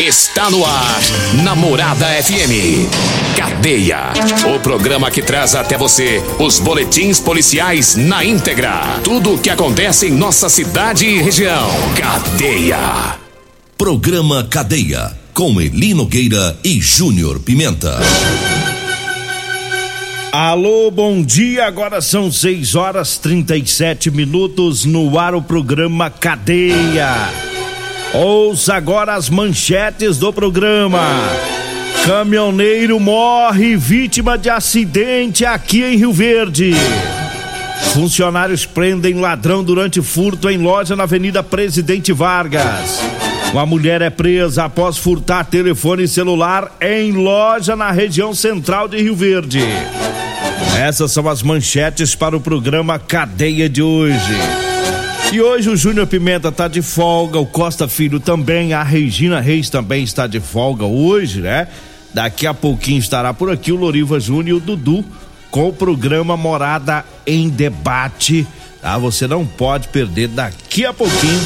Está no ar, Namorada FM. Cadeia. O programa que traz até você os boletins policiais na íntegra. Tudo o que acontece em nossa cidade e região. Cadeia. Programa Cadeia. Com Eli Nogueira e Júnior Pimenta. Alô, bom dia. Agora são 6 horas 37 minutos no ar o programa Cadeia. Ouça agora as manchetes do programa. Caminhoneiro morre vítima de acidente aqui em Rio Verde. Funcionários prendem ladrão durante furto em loja na Avenida Presidente Vargas. Uma mulher é presa após furtar telefone celular em loja na região central de Rio Verde. Essas são as manchetes para o programa Cadeia de hoje. E hoje o Júnior Pimenta tá de folga, o Costa Filho também, a Regina Reis também está de folga hoje, né? Daqui a pouquinho estará por aqui o Loriva Júnior e o Dudu com o programa Morada em Debate. Tá? Você não pode perder daqui a pouquinho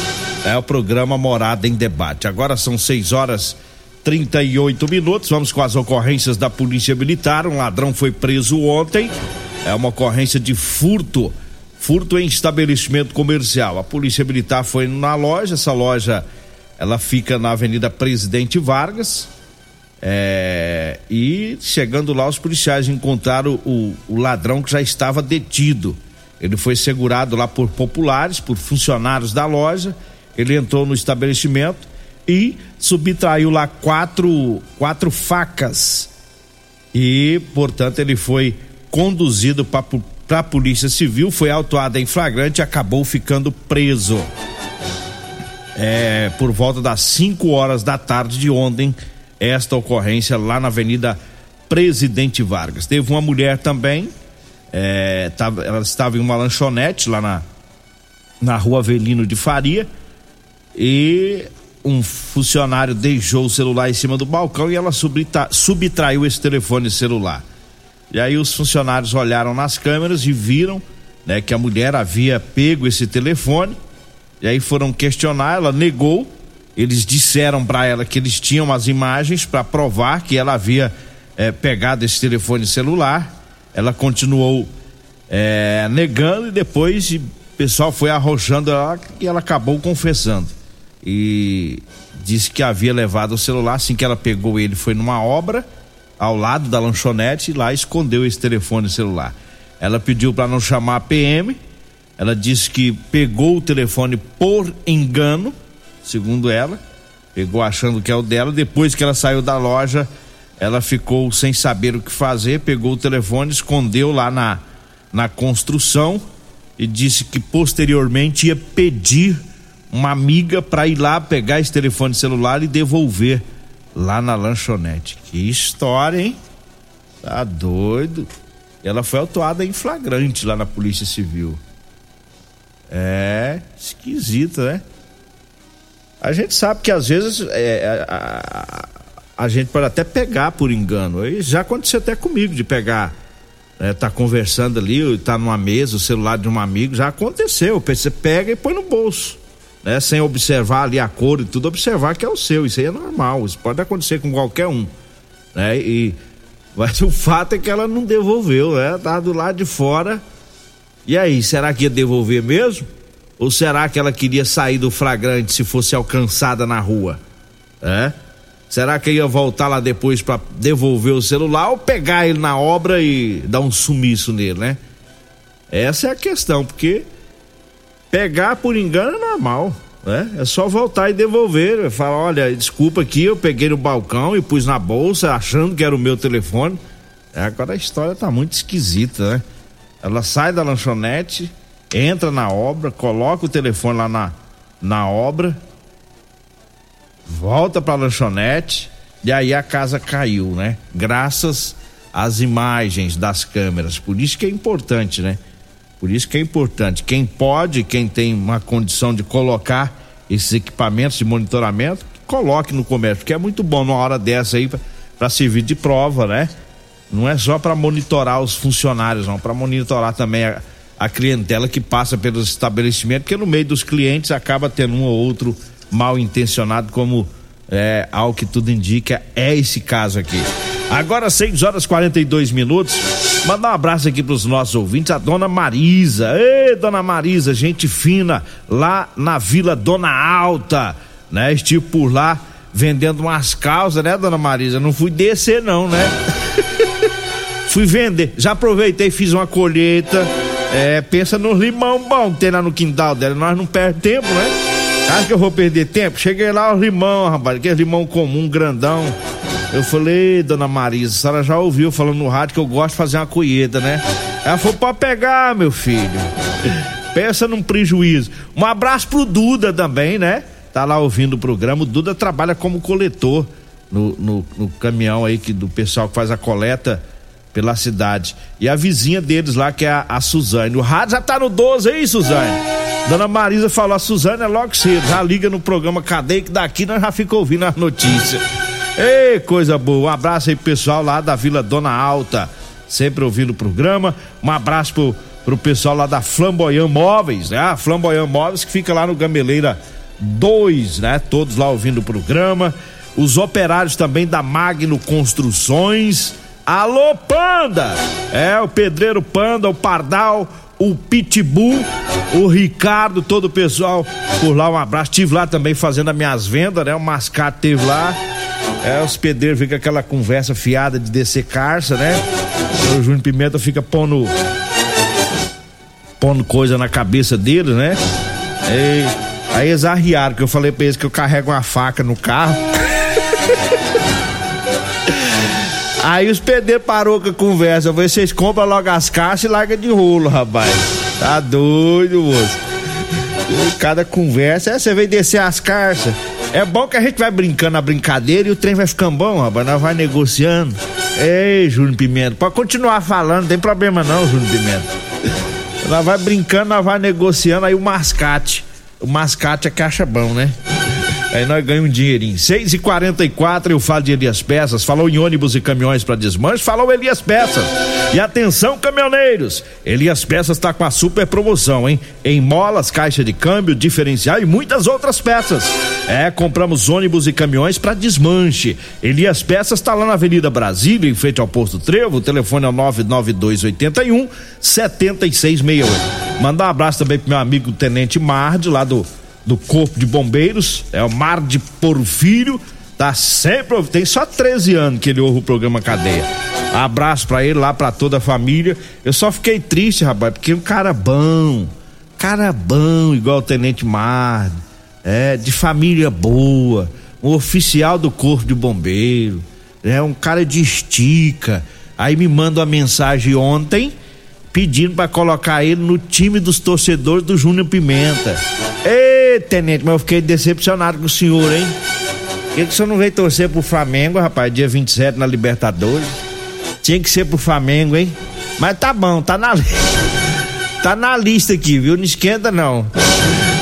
é o programa Morada em Debate. Agora são 6 horas 38 minutos. Vamos com as ocorrências da Polícia Militar. Um ladrão foi preso ontem. É uma ocorrência de furto furto em estabelecimento comercial. A polícia militar foi na loja, essa loja ela fica na Avenida Presidente Vargas. É, e chegando lá, os policiais encontraram o, o ladrão que já estava detido. Ele foi segurado lá por populares, por funcionários da loja. Ele entrou no estabelecimento e subtraiu lá quatro, quatro facas. E, portanto, ele foi conduzido para para a Polícia Civil, foi autuado em flagrante e acabou ficando preso. É, por volta das 5 horas da tarde de ontem, esta ocorrência lá na Avenida Presidente Vargas. Teve uma mulher também, é, tava, ela estava em uma lanchonete lá na, na rua Avelino de Faria e um funcionário deixou o celular em cima do balcão e ela subtraiu esse telefone celular. E aí os funcionários olharam nas câmeras e viram né, que a mulher havia pego esse telefone. E aí foram questionar, ela negou. Eles disseram para ela que eles tinham as imagens para provar que ela havia é, pegado esse telefone celular. Ela continuou é, negando e depois o pessoal foi arrojando ela e ela acabou confessando. E disse que havia levado o celular assim que ela pegou ele foi numa obra ao lado da lanchonete e lá escondeu esse telefone celular. Ela pediu para não chamar a PM. Ela disse que pegou o telefone por engano, segundo ela, pegou achando que é o dela. Depois que ela saiu da loja, ela ficou sem saber o que fazer, pegou o telefone, escondeu lá na, na construção e disse que posteriormente ia pedir uma amiga para ir lá pegar esse telefone celular e devolver lá na lanchonete. Que história, hein? Tá doido. Ela foi autuada em flagrante lá na Polícia Civil. É esquisito, né? A gente sabe que às vezes é, a, a, a, gente pode até pegar por engano. E já aconteceu até comigo de pegar, né, tá conversando ali, tá numa mesa, o celular de um amigo, já aconteceu. Você pega e põe no bolso né? Sem observar ali a cor e tudo, observar que é o seu. Isso aí é normal. Isso pode acontecer com qualquer um, né? E mas o fato é que ela não devolveu, né? Tá do lado de fora. E aí, será que ia devolver mesmo? Ou será que ela queria sair do flagrante se fosse alcançada na rua? É? Será que ia voltar lá depois para devolver o celular ou pegar ele na obra e dar um sumiço nele, né? Essa é a questão, porque Pegar por engano é normal, né? É só voltar e devolver. Falar, olha, desculpa aqui, eu peguei no balcão e pus na bolsa achando que era o meu telefone. É, agora a história tá muito esquisita, né? Ela sai da lanchonete, entra na obra, coloca o telefone lá na, na obra, volta pra lanchonete e aí a casa caiu, né? Graças às imagens das câmeras. Por isso que é importante, né? Por isso que é importante. Quem pode, quem tem uma condição de colocar esses equipamentos de monitoramento, coloque no comércio, porque é muito bom numa hora dessa aí para servir de prova, né? Não é só para monitorar os funcionários, não, para monitorar também a, a clientela que passa pelos estabelecimentos, porque no meio dos clientes acaba tendo um ou outro mal intencionado, como é, ao que tudo indica, é esse caso aqui. Agora 6 horas 42 minutos. Mandar um abraço aqui pros nossos ouvintes, a dona Marisa. Ei, dona Marisa, gente fina, lá na Vila Dona Alta, né? Estive por lá vendendo umas calças, né, dona Marisa? Não fui descer, não, né? fui vender. Já aproveitei, fiz uma colheita. É, pensa no limão bom que tem lá no quintal dela. Nós não perdemos tempo, né? Acho que eu vou perder tempo? Cheguei lá, o limão, rapaz, aquele limão comum, grandão. Eu falei, dona Marisa, a senhora já ouviu falando no rádio que eu gosto de fazer uma colheita, né? Ela falou, pode pegar, meu filho. Pensa num prejuízo. Um abraço pro Duda também, né? Tá lá ouvindo o programa. O Duda trabalha como coletor no, no, no caminhão aí que, do pessoal que faz a coleta pela cidade. E a vizinha deles lá, que é a, a Suzane. O rádio já tá no 12 aí, Suzane. Dona Marisa falou, a Suzane é logo cedo, já liga no programa Cadeia que daqui nós já fica ouvindo as notícias. Ei, coisa boa. Um abraço aí pessoal lá da Vila Dona Alta, sempre ouvindo o programa. Um abraço pro, pro pessoal lá da Flamboyant Móveis, né? A Flamboyant Móveis que fica lá no Gameleira 2, né? Todos lá ouvindo o programa. Os operários também da Magno Construções. Alô, Panda! É, o Pedreiro Panda, o Pardal, o Pitbull, o Ricardo, todo o pessoal por lá, um abraço. Estive lá também fazendo as minhas vendas, né? O Mascate teve lá. É, os pedreiros ficam aquela conversa fiada de descer carça, né? O Júnior Pimenta fica pondo. pondo coisa na cabeça deles, né? E, aí eles arriaram, que eu falei pra eles que eu carrego uma faca no carro. Aí os pedreiros parou com a conversa. Vocês compram logo as caixas e larga de rolo, rapaz. Tá doido, moço. Cada conversa, é, você vem descer as carças. É bom que a gente vai brincando na brincadeira e o trem vai ficando bom, rapaz. Nós vai negociando. Ei, Júnior Pimenta, pode continuar falando, não tem problema não, Júnior Pimenta. Nós vai brincando, nós vai negociando, aí o mascate. O mascate é caixa bom, né? Aí nós ganhamos um dinheirinho. 6 e 44 eu falo de Elias Peças. Falou em ônibus e caminhões para desmanche, falou Elias Peças. E atenção, caminhoneiros! Elias Peças está com a super promoção, hein? Em molas, caixa de câmbio, diferencial e muitas outras peças. É, compramos ônibus e caminhões para desmanche. Elias Peças está lá na Avenida Brasília, em frente ao Posto Trevo. O telefone é o 99281 7668. Mandar um abraço também pro meu amigo Tenente Marde, lá do do Corpo de Bombeiros, é o Mar de Porfírio, tá sempre, tem só 13 anos que ele ouve o programa Cadeia. Abraço para ele lá, para toda a família. Eu só fiquei triste, rapaz, porque um cara bom, cara bom, igual o Tenente Mar, é, de família boa, um oficial do Corpo de Bombeiro, é um cara de estica. Aí me manda uma mensagem ontem pedindo para colocar ele no time dos torcedores do Júnior Pimenta. Ei, tenente, mas eu fiquei decepcionado com o senhor, hein? Por que, que o senhor não veio torcer pro Flamengo, rapaz, dia 27 na Libertadores? Tinha que ser pro Flamengo, hein? Mas tá bom, tá na Tá na lista aqui, viu? Não esquenta não.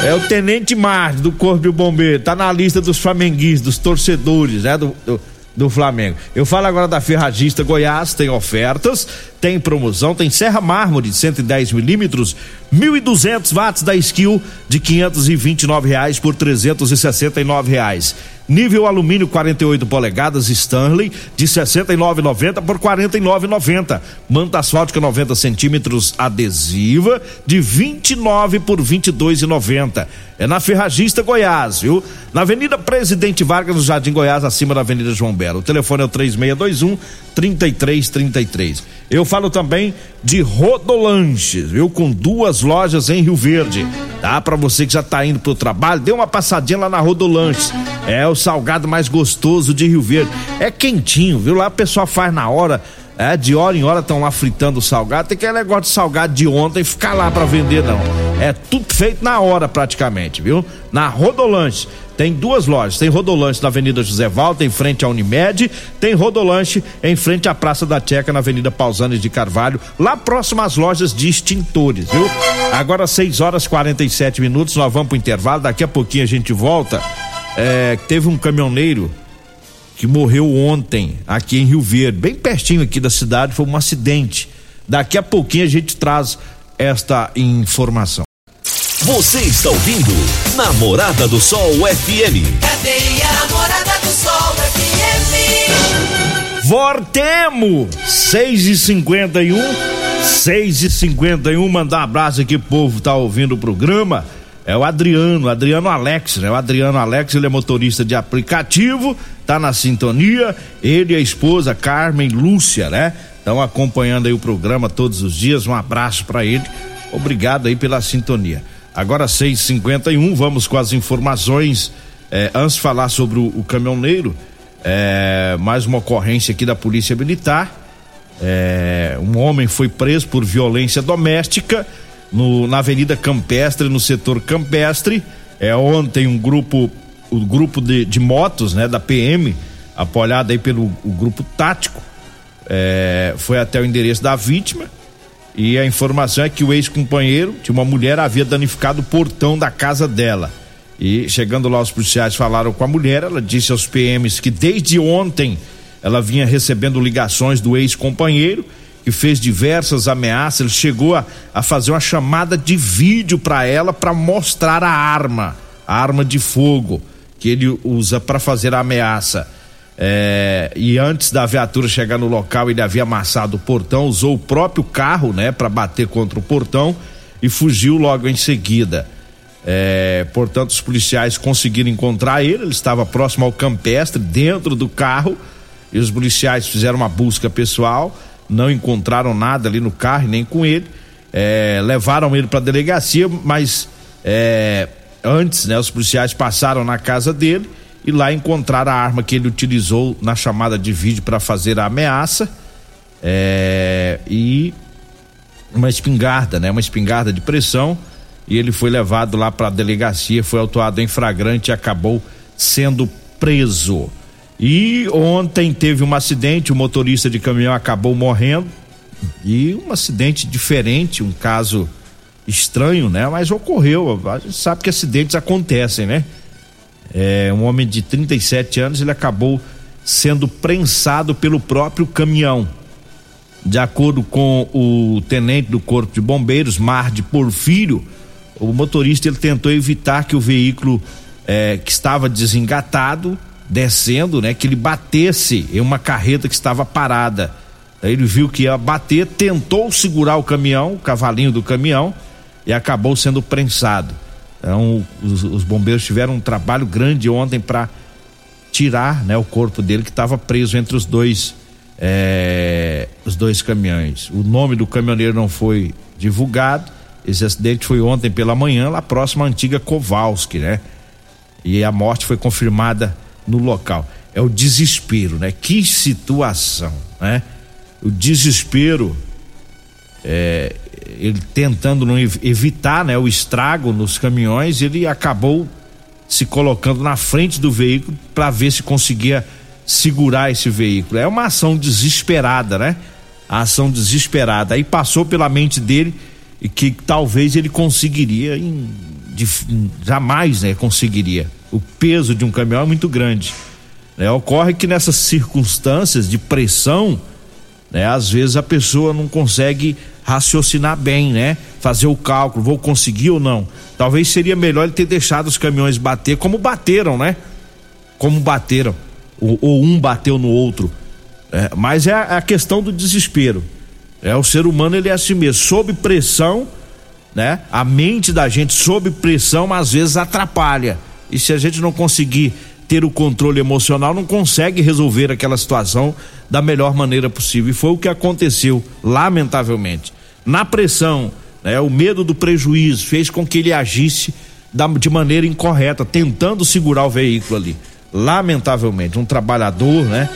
É o Tenente Márcio do Corpo de Bombeiro, tá na lista dos flamenguistas, dos torcedores, né? Do, do, do Flamengo. Eu falo agora da Ferragista Goiás, tem ofertas, tem promoção, tem serra mármore de 110 milímetros, 1.200 watts da Skill de 529 reais por 369 reais. Nível alumínio 48 polegadas Stanley de 69,90 por 49,90. Manta asfáltica 90 centímetros adesiva de 29 por 22,90. É na Ferragista Goiás, viu? Na Avenida Presidente Vargas, no Jardim Goiás, acima da Avenida João Belo. O telefone é o 3621 3333. Eu falo também de Rodolanches, viu? Com duas lojas em Rio Verde. Tá? Para você que já tá indo pro trabalho, dê uma passadinha lá na Rodolanches. É o salgado mais gostoso de Rio Verde. É quentinho, viu? Lá o pessoal faz na hora É, de hora em hora estão lá fritando o salgado. Tem aquele negócio de salgado de ontem ficar lá para vender, não. É tudo feito na hora praticamente, viu? Na Rodolanche. Tem duas lojas. Tem Rodolanche na Avenida José Valdo, em frente à Unimed. Tem Rodolanche em frente à Praça da Checa, na Avenida Pausanes de Carvalho, lá próximo às lojas de extintores, viu? Agora 6 horas 47 minutos, nós vamos pro intervalo. Daqui a pouquinho a gente volta. É, teve um caminhoneiro que morreu ontem aqui em Rio Verde, bem pertinho aqui da cidade, foi um acidente. Daqui a pouquinho a gente traz esta informação. Você está ouvindo Namorada do Sol FM. Cadeia Namorada do Sol FM. Vortemo 6 e 51 6 e 51 mandar um abraço aqui povo tá ouvindo o programa. É o Adriano, Adriano Alex, né? O Adriano Alex, ele é motorista de aplicativo, tá na sintonia. Ele e a esposa Carmen Lúcia, né? Estão acompanhando aí o programa todos os dias. Um abraço para ele. Obrigado aí pela sintonia. Agora 6:51, vamos com as informações. É, antes de falar sobre o, o caminhoneiro, é, mais uma ocorrência aqui da Polícia Militar. É, um homem foi preso por violência doméstica no, na Avenida Campestre, no setor Campestre. É ontem um grupo, o grupo de, de motos, né, da PM, apoiado aí pelo grupo tático, é, foi até o endereço da vítima. E a informação é que o ex-companheiro de uma mulher havia danificado o portão da casa dela. E chegando lá, os policiais falaram com a mulher. Ela disse aos PMs que desde ontem ela vinha recebendo ligações do ex-companheiro que fez diversas ameaças. Ele chegou a, a fazer uma chamada de vídeo para ela para mostrar a arma, a arma de fogo que ele usa para fazer a ameaça. É, e antes da viatura chegar no local, ele havia amassado o portão, usou o próprio carro, né, para bater contra o portão e fugiu logo em seguida. É, portanto, os policiais conseguiram encontrar ele. Ele estava próximo ao campestre, dentro do carro, e os policiais fizeram uma busca pessoal não encontraram nada ali no carro, nem com ele. É, levaram ele para a delegacia, mas é, antes, né, os policiais passaram na casa dele e lá encontraram a arma que ele utilizou na chamada de vídeo para fazer a ameaça é, e uma espingarda, né, uma espingarda de pressão. E ele foi levado lá para a delegacia, foi autuado em flagrante e acabou sendo preso. E ontem teve um acidente, o motorista de caminhão acabou morrendo. E um acidente diferente, um caso estranho, né? Mas ocorreu. A gente sabe que acidentes acontecem, né? É, um homem de 37 anos, ele acabou sendo prensado pelo próprio caminhão. De acordo com o tenente do Corpo de Bombeiros, Mar de Porfírio, o motorista ele tentou evitar que o veículo é, que estava desengatado descendo, né, que ele batesse em uma carreta que estava parada. Aí ele viu que ia bater, tentou segurar o caminhão, o cavalinho do caminhão, e acabou sendo prensado. Então, os, os bombeiros tiveram um trabalho grande ontem para tirar, né, o corpo dele que estava preso entre os dois, é, os dois caminhões. O nome do caminhoneiro não foi divulgado. Esse acidente foi ontem pela manhã, lá próximo à antiga Kowalski, né? E a morte foi confirmada no local. É o desespero, né? Que situação, né? O desespero, é, ele tentando não evitar, né, o estrago nos caminhões, ele acabou se colocando na frente do veículo para ver se conseguia segurar esse veículo. É uma ação desesperada, né? A ação desesperada. Aí passou pela mente dele e que talvez ele conseguiria, em, de, jamais, né, conseguiria o peso de um caminhão é muito grande. Né? Ocorre que nessas circunstâncias de pressão, né, às vezes a pessoa não consegue raciocinar bem, né? Fazer o cálculo, vou conseguir ou não. Talvez seria melhor ele ter deixado os caminhões bater como bateram, né? Como bateram. Ou, ou um bateu no outro. É, mas é a, a, questão do desespero. É, o ser humano ele é assim mesmo, sob pressão, né? A mente da gente sob pressão às vezes atrapalha. E se a gente não conseguir ter o controle emocional, não consegue resolver aquela situação da melhor maneira possível. E foi o que aconteceu, lamentavelmente. Na pressão, né, o medo do prejuízo fez com que ele agisse da, de maneira incorreta, tentando segurar o veículo ali. Lamentavelmente, um trabalhador, né?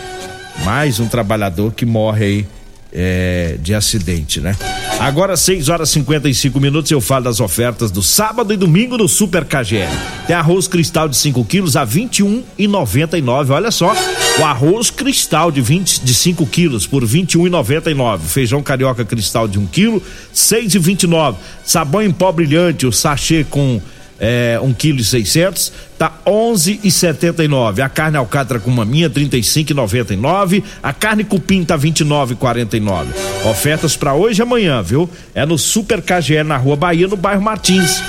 Mais um trabalhador que morre aí é, de acidente, né? Agora, 6 horas e 55 minutos, eu falo das ofertas do sábado e domingo no Super KGL. Tem arroz cristal de 5 quilos a 21,99. Olha só, o arroz cristal de 20 de 5 quilos por 21,99. Feijão carioca cristal de 1 quilo, 6,29. Sabão em pó brilhante, o sachê com é, um quilo e seiscentos, tá onze e setenta e nove. A carne alcatra com maminha, trinta e cinco e noventa e nove. A carne cupim tá vinte e nove e quarenta e nove. Ofertas para hoje e amanhã, viu? É no Super KGL na Rua Bahia, no bairro Martins.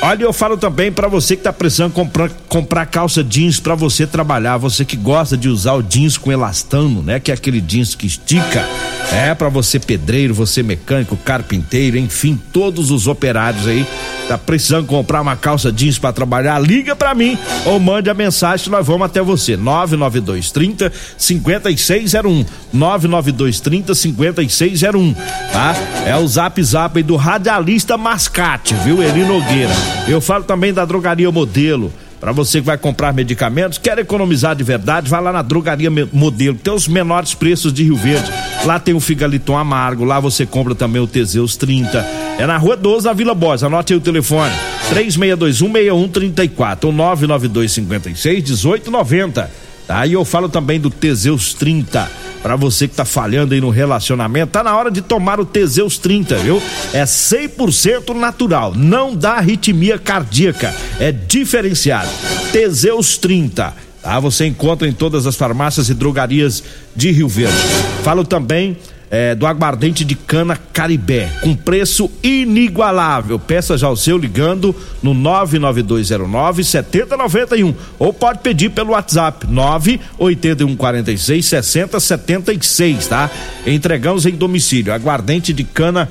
Olha, eu falo também para você que tá precisando comprar, comprar calça jeans para você trabalhar, você que gosta de usar o jeans com elastano, né? Que é aquele jeans que estica. É para você pedreiro, você mecânico, carpinteiro, enfim, todos os operários aí tá precisando comprar uma calça jeans para trabalhar, liga para mim ou mande a mensagem que nós vamos até você. 99230 5601. 99230 5601, tá? É o Zap Zap do radialista Mascate, viu? Eli Nogueira. Eu falo também da drogaria Modelo. Para você que vai comprar medicamentos, quer economizar de verdade, vai lá na Drogaria Modelo, tem os menores preços de Rio Verde. Lá tem o Figaliton Amargo, lá você compra também o Teseus 30. É na Rua 12, na Vila Borges. Anote aí o telefone: 36216134 ou 992561890. Tá? E eu falo também do Teseus 30. Para você que tá falhando aí no relacionamento, tá na hora de tomar o Teseus 30, viu? É 100% natural, não dá arritmia cardíaca, é diferenciado. Teseus 30. Tá? Você encontra em todas as farmácias e drogarias de Rio Verde. Falo também é, do aguardente de cana Caribé, com preço inigualável. Peça já o seu ligando no 99209 7091 ou pode pedir pelo WhatsApp 98146 6076, tá? Entregamos em domicílio. Aguardente de cana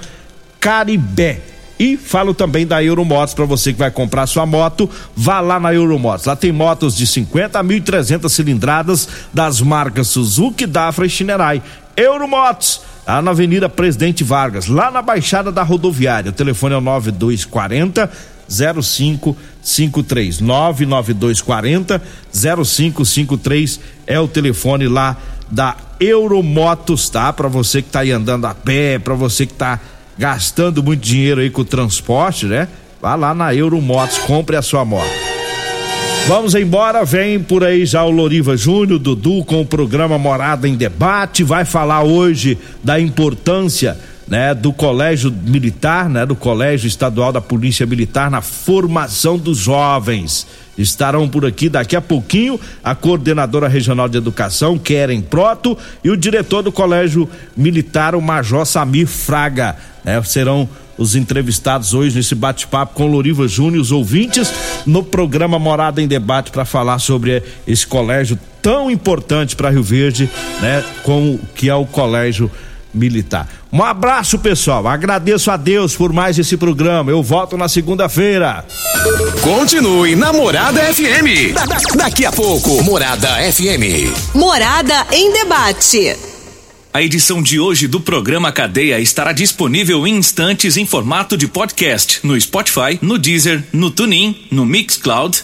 Caribé. E falo também da Euromotos para você que vai comprar sua moto, vá lá na Euromotos. Lá tem motos de 50 a 1.300 cilindradas das marcas Suzuki, Dafra e Shinerai. Euromotos, lá na Avenida Presidente Vargas, lá na Baixada da Rodoviária. O telefone é o 9240 0553 99240 0553 é o telefone lá da Euromotos, tá? Para você que tá aí andando a pé, para você que tá gastando muito dinheiro aí com o transporte, né? Vá lá na Euromotos, compre a sua moto. Vamos embora, vem por aí já o Loriva Júnior, Dudu, com o programa Morada em Debate, vai falar hoje da importância né, do Colégio Militar, né, do Colégio Estadual da Polícia Militar na formação dos jovens. Estarão por aqui daqui a pouquinho a coordenadora regional de educação, Keren Proto, e o diretor do Colégio Militar, o Major Samir Fraga. Né, serão os entrevistados hoje nesse bate-papo com Loriva Júnior, os ouvintes, no programa Morada em Debate para falar sobre esse colégio tão importante para Rio Verde, né? Como que é o Colégio Militar. Um abraço, pessoal. Agradeço a Deus por mais esse programa. Eu volto na segunda-feira. Continue na Morada FM. Da, da, daqui a pouco, Morada FM. Morada em Debate. A edição de hoje do programa Cadeia estará disponível em instantes em formato de podcast no Spotify, no Deezer, no TuneIn, no Mixcloud,